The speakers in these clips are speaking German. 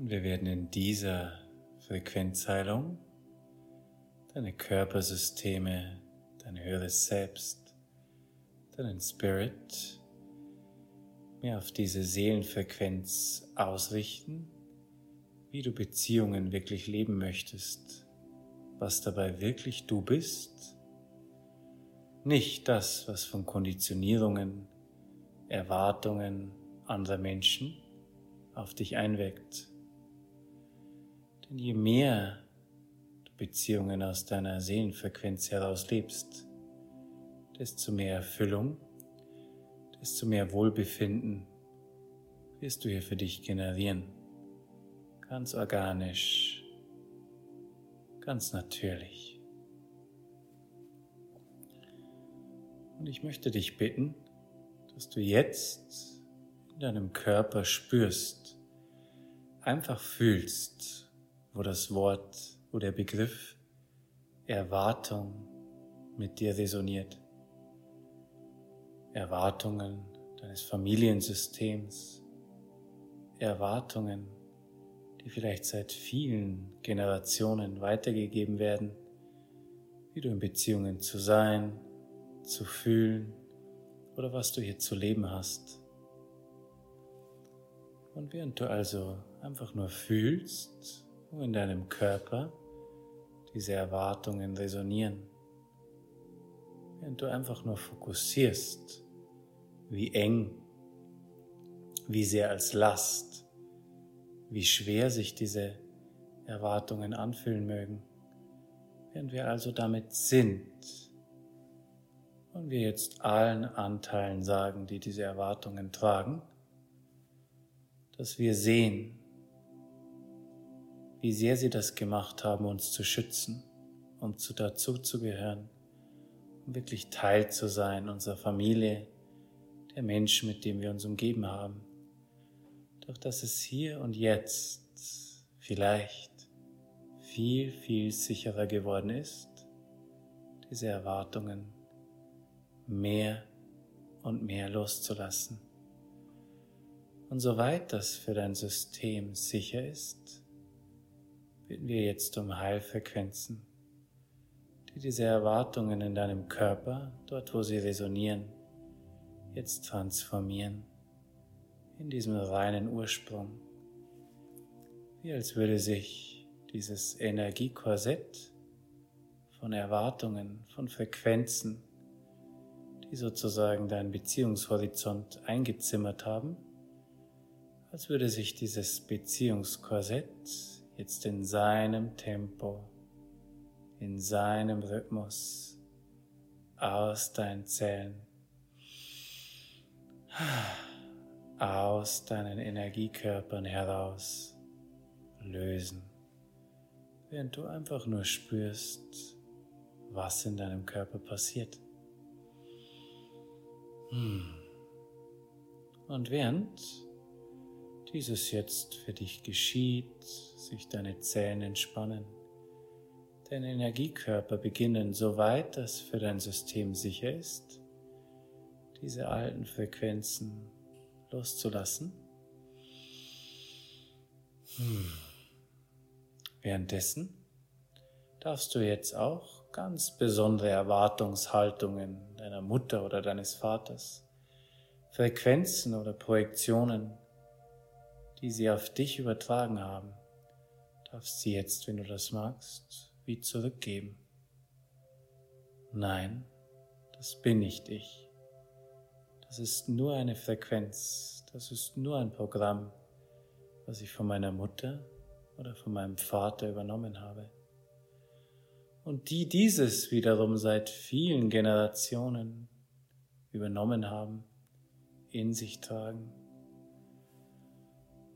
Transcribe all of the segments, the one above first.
Und wir werden in dieser Frequenzheilung deine Körpersysteme, dein höheres Selbst, deinen Spirit mehr auf diese Seelenfrequenz ausrichten, wie du Beziehungen wirklich leben möchtest, was dabei wirklich du bist, nicht das, was von Konditionierungen, Erwartungen anderer Menschen auf dich einwirkt. Denn je mehr du Beziehungen aus deiner Seelenfrequenz heraus lebst, desto mehr Erfüllung, desto mehr Wohlbefinden wirst du hier für dich generieren. Ganz organisch, ganz natürlich. Und ich möchte dich bitten, dass du jetzt in deinem Körper spürst, einfach fühlst, wo das Wort, wo der Begriff Erwartung mit dir resoniert. Erwartungen deines Familiensystems, Erwartungen, die vielleicht seit vielen Generationen weitergegeben werden, wie du in Beziehungen zu sein, zu fühlen oder was du hier zu leben hast. Und während du also einfach nur fühlst, wo in deinem Körper diese Erwartungen resonieren, während du einfach nur fokussierst, wie eng, wie sehr als Last, wie schwer sich diese Erwartungen anfühlen mögen, während wir also damit sind und wir jetzt allen Anteilen sagen, die diese Erwartungen tragen, dass wir sehen, wie sehr sie das gemacht haben, uns zu schützen, um zu dazu zu gehören, um wirklich Teil zu sein unserer Familie, der Menschen, mit dem wir uns umgeben haben. Doch dass es hier und jetzt vielleicht viel, viel sicherer geworden ist, diese Erwartungen mehr und mehr loszulassen. Und soweit das für dein System sicher ist, bitten wir jetzt um Heilfrequenzen, die diese Erwartungen in deinem Körper, dort wo sie resonieren, jetzt transformieren in diesem reinen Ursprung, wie als würde sich dieses Energiekorsett von Erwartungen, von Frequenzen, die sozusagen deinen Beziehungshorizont eingezimmert haben, als würde sich dieses Beziehungskorsett jetzt in seinem Tempo, in seinem Rhythmus aus deinen Zellen, aus deinen Energiekörpern heraus lösen, während du einfach nur spürst, was in deinem Körper passiert. Hm. Und während dieses jetzt für dich geschieht, sich deine Zellen entspannen, deine Energiekörper beginnen, soweit das für dein System sicher ist, diese alten Frequenzen loszulassen. Hm. Währenddessen darfst du jetzt auch ganz besondere Erwartungshaltungen deiner Mutter oder deines Vaters, Frequenzen oder Projektionen, die sie auf dich übertragen haben, darfst sie jetzt, wenn du das magst, wie zurückgeben. Nein, das bin nicht ich. Das ist nur eine Frequenz, das ist nur ein Programm, was ich von meiner Mutter oder von meinem Vater übernommen habe und die dieses wiederum seit vielen Generationen übernommen haben, in sich tragen.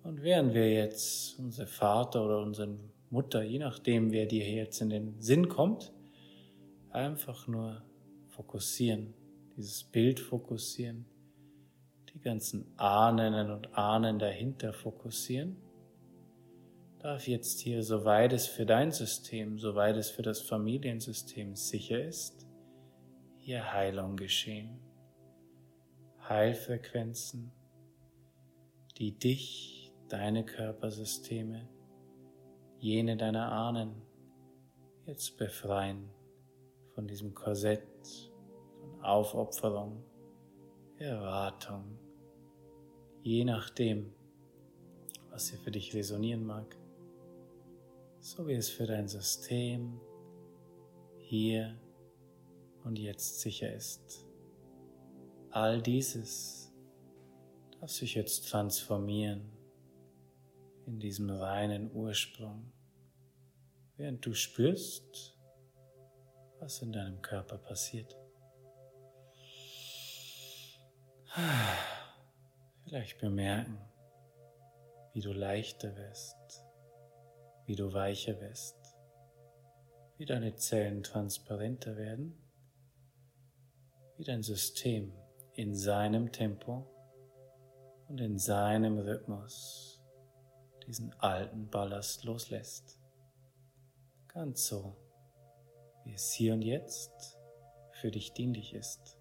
Und während wir jetzt unsere Vater oder unsere Mutter, je nachdem, wer dir jetzt in den Sinn kommt, einfach nur fokussieren, dieses Bild fokussieren, die ganzen Ahnen und Ahnen dahinter fokussieren darf jetzt hier, soweit es für dein System, soweit es für das Familiensystem sicher ist, hier Heilung geschehen. Heilfrequenzen, die dich, deine Körpersysteme, jene deiner Ahnen, jetzt befreien von diesem Korsett, von Aufopferung, Erwartung, je nachdem, was hier für dich resonieren mag, so wie es für dein System hier und jetzt sicher ist. All dieses darf sich jetzt transformieren in diesem reinen Ursprung, während du spürst, was in deinem Körper passiert. Vielleicht bemerken, wie du leichter wirst, wie du weicher wirst, wie deine Zellen transparenter werden, wie dein System in seinem Tempo und in seinem Rhythmus diesen alten Ballast loslässt. Ganz so, wie es hier und jetzt für dich dienlich ist.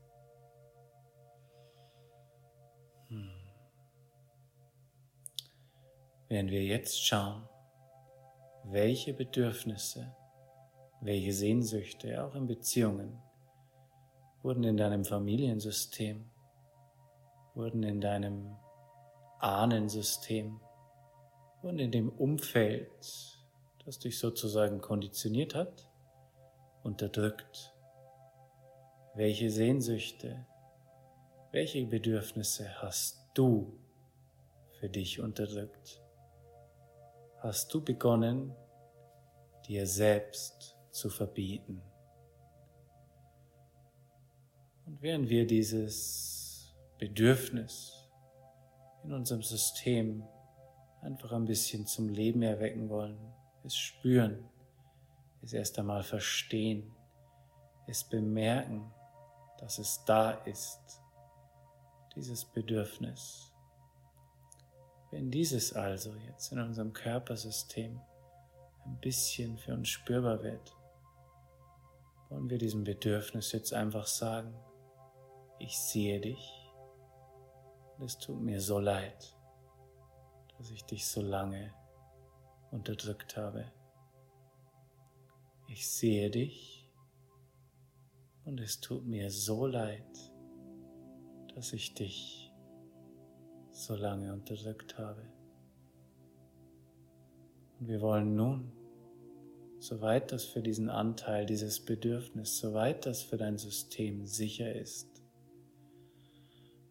Hm. Während wir jetzt schauen, welche Bedürfnisse, welche Sehnsüchte, auch in Beziehungen, wurden in deinem Familiensystem, wurden in deinem Ahnensystem, wurden in dem Umfeld, das dich sozusagen konditioniert hat, unterdrückt. Welche Sehnsüchte, welche Bedürfnisse hast du für dich unterdrückt? Hast du begonnen, dir selbst zu verbieten? Und während wir dieses Bedürfnis in unserem System einfach ein bisschen zum Leben erwecken wollen, es spüren, es erst einmal verstehen, es bemerken, dass es da ist, dieses Bedürfnis. Wenn dieses also jetzt in unserem Körpersystem ein bisschen für uns spürbar wird, wollen wir diesem Bedürfnis jetzt einfach sagen, ich sehe dich und es tut mir so leid, dass ich dich so lange unterdrückt habe. Ich sehe dich und es tut mir so leid, dass ich dich so lange unterdrückt habe. Und wir wollen nun, soweit das für diesen Anteil, dieses Bedürfnis, soweit das für dein System sicher ist,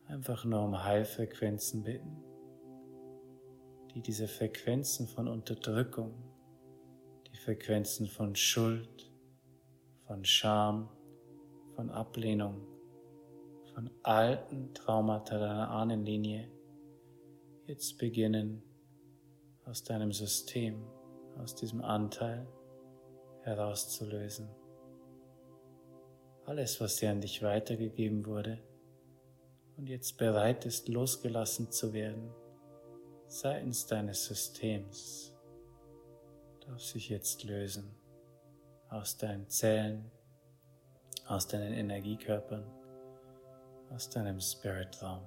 einfach nur um Heilfrequenzen bitten, die diese Frequenzen von Unterdrückung, die Frequenzen von Schuld, von Scham, von Ablehnung, von alten Traumata deiner Ahnenlinie jetzt beginnen aus deinem System, aus diesem Anteil herauszulösen. Alles, was dir an dich weitergegeben wurde, und jetzt bereit ist, losgelassen zu werden seitens deines Systems, darf sich jetzt lösen aus deinen Zellen, aus deinen Energiekörpern, aus deinem Spiritraum.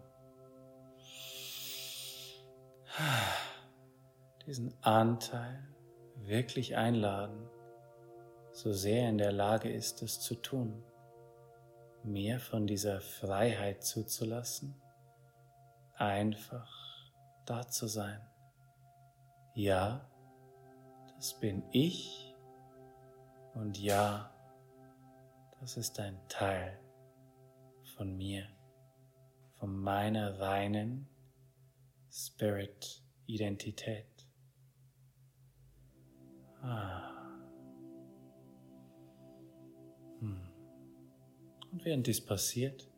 Diesen Anteil wirklich einladen, so sehr er in der Lage ist, es zu tun mehr von dieser Freiheit zuzulassen, einfach da zu sein. Ja, das bin ich und ja, das ist ein Teil von mir, von meiner reinen Spirit-Identität. Ah. Und während dies passiert,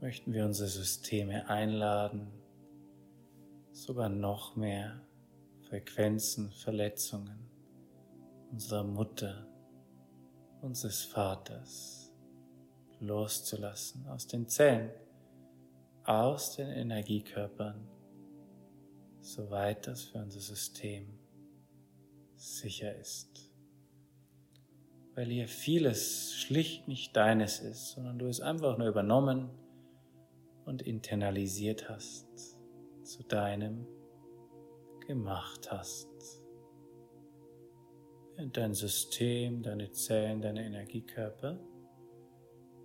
möchten wir unsere Systeme einladen, sogar noch mehr Frequenzen, Verletzungen unserer Mutter, unseres Vaters loszulassen aus den Zellen, aus den Energiekörpern, soweit das für unser System sicher ist. Weil hier vieles schlicht nicht deines ist, sondern du es einfach nur übernommen und internalisiert hast zu deinem gemacht hast. Während dein System, deine Zellen, deine Energiekörper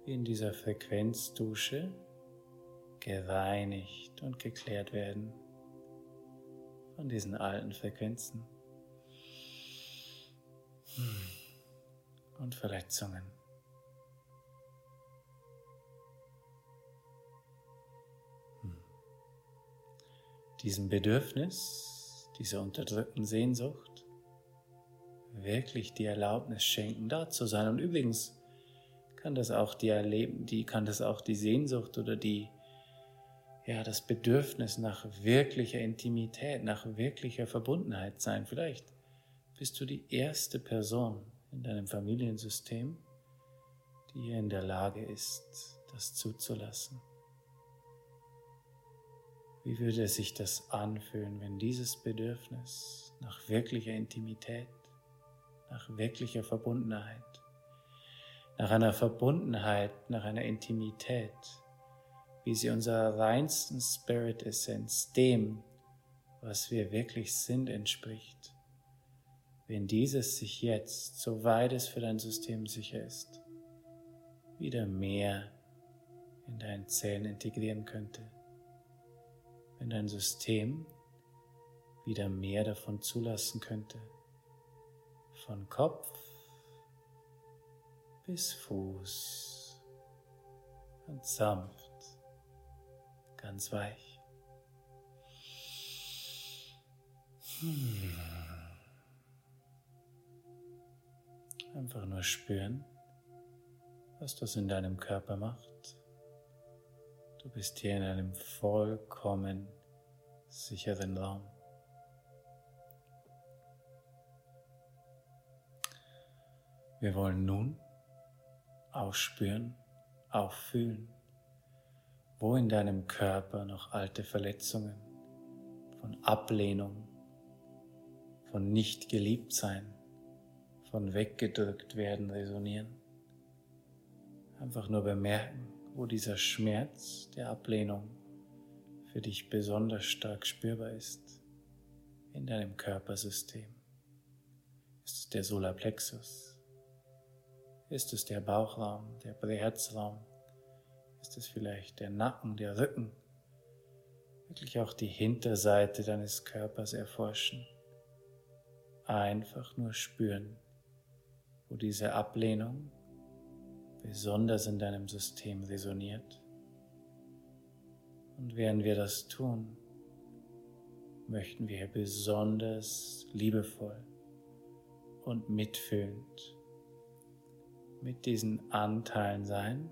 in dieser Frequenzdusche gereinigt und geklärt werden von diesen alten Frequenzen und Verletzungen. Diesem Bedürfnis, dieser unterdrückten Sehnsucht wirklich die Erlaubnis schenken, da zu sein. Und übrigens kann das auch die erleben, die kann das auch die Sehnsucht oder die ja, das Bedürfnis nach wirklicher Intimität, nach wirklicher Verbundenheit sein. Vielleicht bist du die erste Person in deinem Familiensystem, die hier in der Lage ist, das zuzulassen. Wie würde sich das anfühlen, wenn dieses Bedürfnis nach wirklicher Intimität, nach wirklicher Verbundenheit, nach einer Verbundenheit, nach einer Intimität, wie sie unserer reinsten Spirit-Essenz, dem, was wir wirklich sind, entspricht, wenn dieses sich jetzt, soweit es für dein System sicher ist, wieder mehr in deinen Zellen integrieren könnte, wenn dein System wieder mehr davon zulassen könnte, von Kopf bis Fuß und sanft ganz weich. Hm. Einfach nur spüren, was das in deinem Körper macht. Du bist hier in einem vollkommen sicheren Raum. Wir wollen nun aufspüren, auffühlen, wo in deinem Körper noch alte Verletzungen von Ablehnung, von nicht geliebt sein, von weggedrückt werden resonieren. Einfach nur bemerken, wo dieser Schmerz der Ablehnung für dich besonders stark spürbar ist in deinem Körpersystem. Ist es der Solarplexus? Ist es der Bauchraum, der Präherzraum? Ist es vielleicht der Nacken, der Rücken? Wirklich auch die Hinterseite deines Körpers erforschen. Einfach nur spüren, wo diese Ablehnung besonders in deinem System resoniert. Und während wir das tun, möchten wir besonders liebevoll und mitfühlend mit diesen Anteilen sein,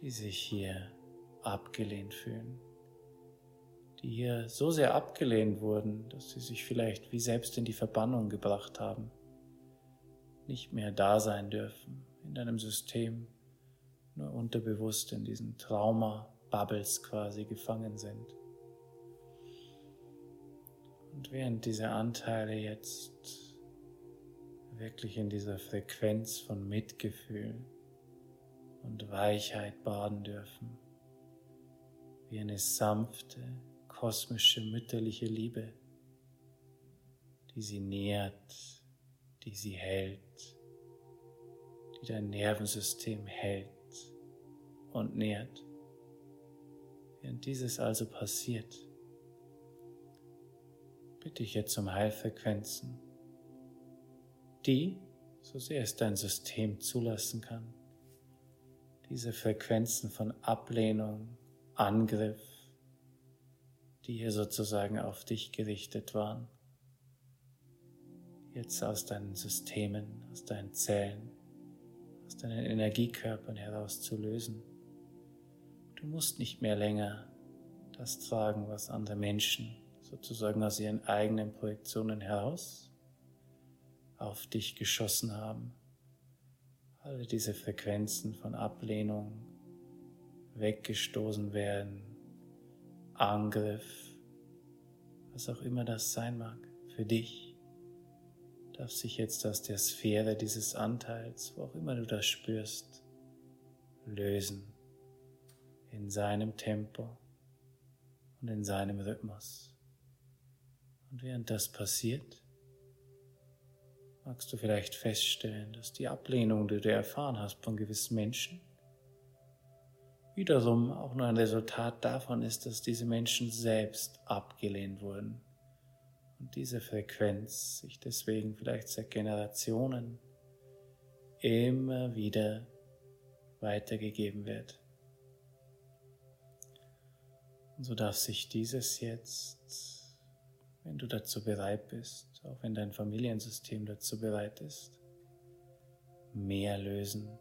die sich hier abgelehnt fühlen, die hier so sehr abgelehnt wurden, dass sie sich vielleicht wie selbst in die Verbannung gebracht haben, nicht mehr da sein dürfen in deinem System, nur unterbewusst in diesen Trauma-Bubbles quasi gefangen sind. Und während diese Anteile jetzt wirklich in dieser Frequenz von Mitgefühl und Weichheit baden dürfen, wie eine sanfte, kosmische, mütterliche Liebe, die sie nährt, die sie hält, die dein Nervensystem hält und nährt. Während dieses also passiert, bitte ich jetzt um Heilfrequenzen, die, so sehr es dein System zulassen kann, diese Frequenzen von Ablehnung, Angriff, die hier sozusagen auf dich gerichtet waren, jetzt aus deinen Systemen, aus deinen Zellen, aus deinen Energiekörpern heraus zu lösen. Du musst nicht mehr länger das tragen, was andere Menschen sozusagen aus ihren eigenen Projektionen heraus auf dich geschossen haben. Alle diese Frequenzen von Ablehnung weggestoßen werden, Angriff, was auch immer das sein mag, für dich, darf sich jetzt aus der Sphäre dieses Anteils, wo auch immer du das spürst, lösen in seinem Tempo und in seinem Rhythmus. Und während das passiert, magst du vielleicht feststellen, dass die Ablehnung, die du erfahren hast von gewissen Menschen, wiederum auch nur ein Resultat davon ist, dass diese Menschen selbst abgelehnt wurden und diese Frequenz sich deswegen vielleicht seit Generationen immer wieder weitergegeben wird. Und so darf sich dieses jetzt, wenn du dazu bereit bist, auch wenn dein Familiensystem dazu bereit ist, mehr lösen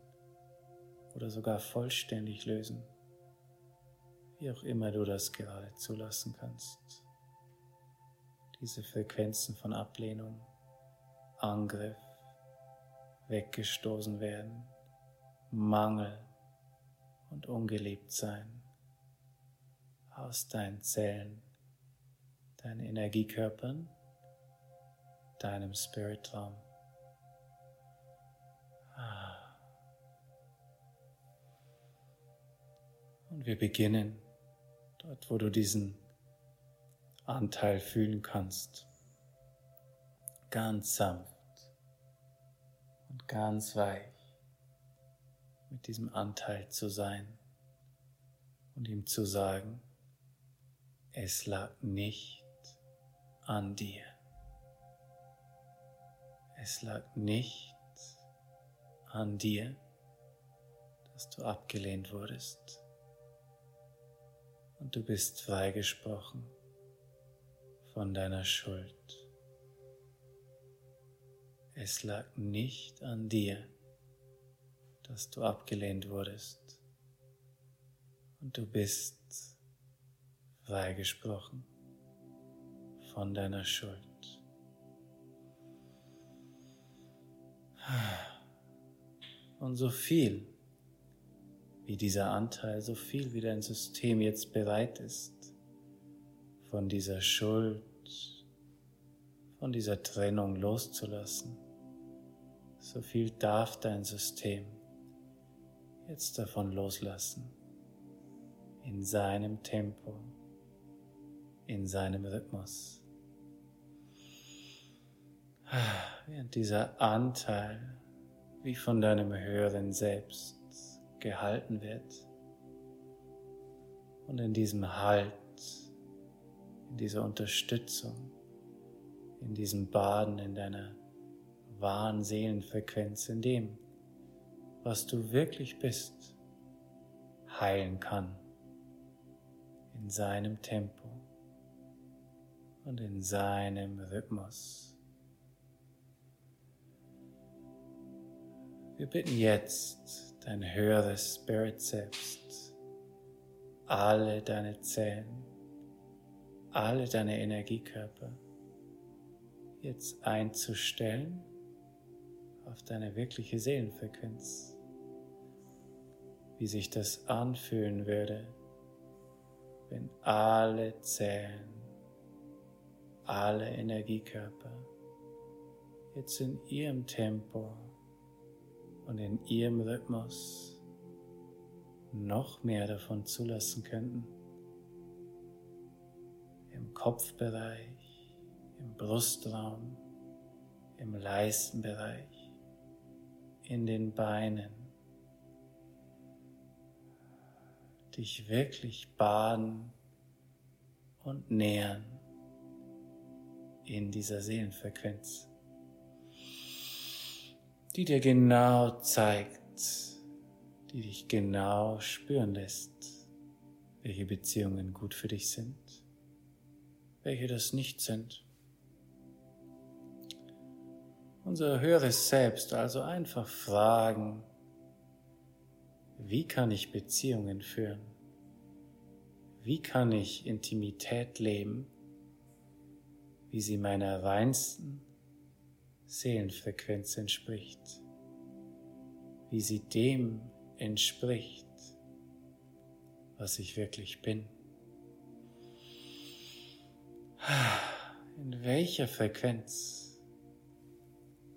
oder sogar vollständig lösen, wie auch immer du das gerade zulassen kannst. Diese Frequenzen von Ablehnung, Angriff, weggestoßen werden, Mangel und ungeliebt sein aus deinen Zellen, deinen Energiekörpern, deinem Spiritraum. Ah. Und wir beginnen dort, wo du diesen Anteil fühlen kannst. Ganz sanft und ganz weich mit diesem Anteil zu sein und ihm zu sagen, es lag nicht an dir. Es lag nicht an dir, dass du abgelehnt wurdest. Und du bist freigesprochen von deiner Schuld. Es lag nicht an dir, dass du abgelehnt wurdest. Und du bist freigesprochen von deiner Schuld. Und so viel wie dieser Anteil, so viel wie dein System jetzt bereit ist, von dieser Schuld, von dieser Trennung loszulassen, so viel darf dein System jetzt davon loslassen, in seinem Tempo in seinem Rhythmus. Während dieser Anteil wie von deinem höheren Selbst gehalten wird. Und in diesem Halt, in dieser Unterstützung, in diesem Baden in deiner wahren Seelenfrequenz, in dem, was du wirklich bist, heilen kann. In seinem Tempo und in seinem Rhythmus. Wir bitten jetzt dein höheres Spirit selbst, alle deine Zellen, alle deine Energiekörper jetzt einzustellen auf deine wirkliche Seelenfrequenz, wie sich das anfühlen würde, wenn alle Zellen alle Energiekörper jetzt in ihrem Tempo und in ihrem Rhythmus noch mehr davon zulassen könnten. Im Kopfbereich, im Brustraum, im Leistenbereich, in den Beinen. Dich wirklich baden und nähern in dieser Seelenfrequenz, die dir genau zeigt, die dich genau spüren lässt, welche Beziehungen gut für dich sind, welche das nicht sind. Unser höheres Selbst also einfach fragen, wie kann ich Beziehungen führen? Wie kann ich Intimität leben? Wie sie meiner reinsten Seelenfrequenz entspricht, wie sie dem entspricht, was ich wirklich bin. In welcher Frequenz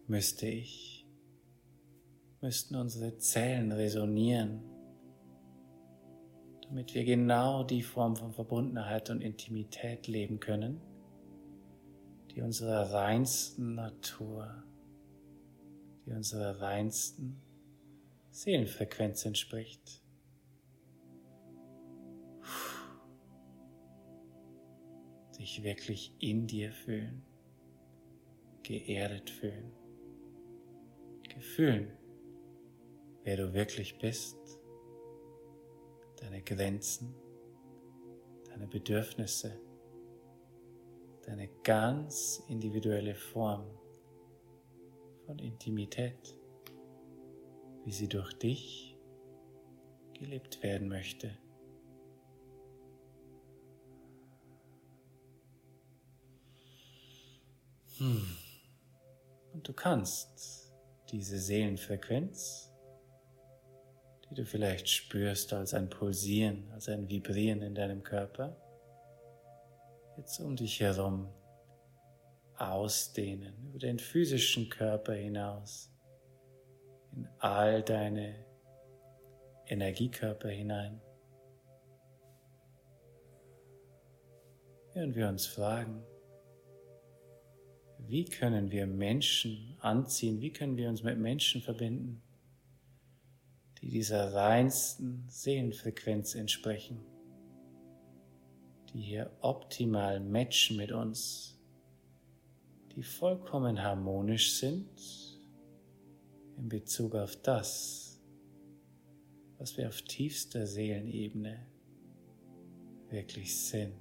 müsste ich, müssten unsere Zellen resonieren, damit wir genau die Form von Verbundenheit und Intimität leben können, die unserer reinsten Natur, die unserer reinsten Seelenfrequenz entspricht. Dich wirklich in dir fühlen, geerdet fühlen, gefühlen, wer du wirklich bist, deine Grenzen, deine Bedürfnisse, deine ganz individuelle Form von Intimität, wie sie durch dich gelebt werden möchte. Hm. Und du kannst diese Seelenfrequenz, die du vielleicht spürst als ein Pulsieren, als ein Vibrieren in deinem Körper, jetzt um dich herum ausdehnen, über den physischen Körper hinaus, in all deine Energiekörper hinein. Während wir uns fragen, wie können wir Menschen anziehen, wie können wir uns mit Menschen verbinden, die dieser reinsten Seelenfrequenz entsprechen die hier optimal matchen mit uns, die vollkommen harmonisch sind in Bezug auf das, was wir auf tiefster Seelenebene wirklich sind.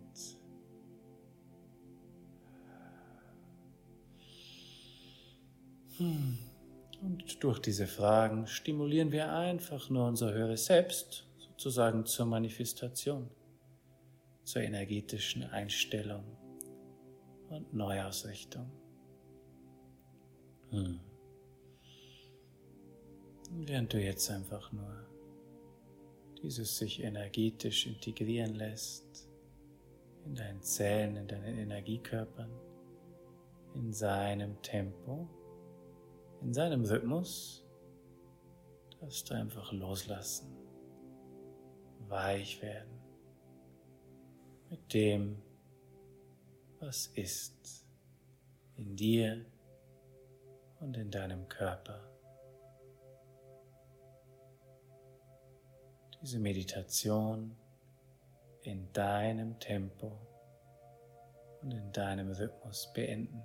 Hm. Und durch diese Fragen stimulieren wir einfach nur unser höheres Selbst sozusagen zur Manifestation zur energetischen Einstellung und Neuausrichtung. Hm. Während du jetzt einfach nur dieses sich energetisch integrieren lässt in deinen Zellen, in deinen Energiekörpern, in seinem Tempo, in seinem Rhythmus, darfst du einfach loslassen, weich werden mit dem, was ist in dir und in deinem Körper. Diese Meditation in deinem Tempo und in deinem Rhythmus beenden.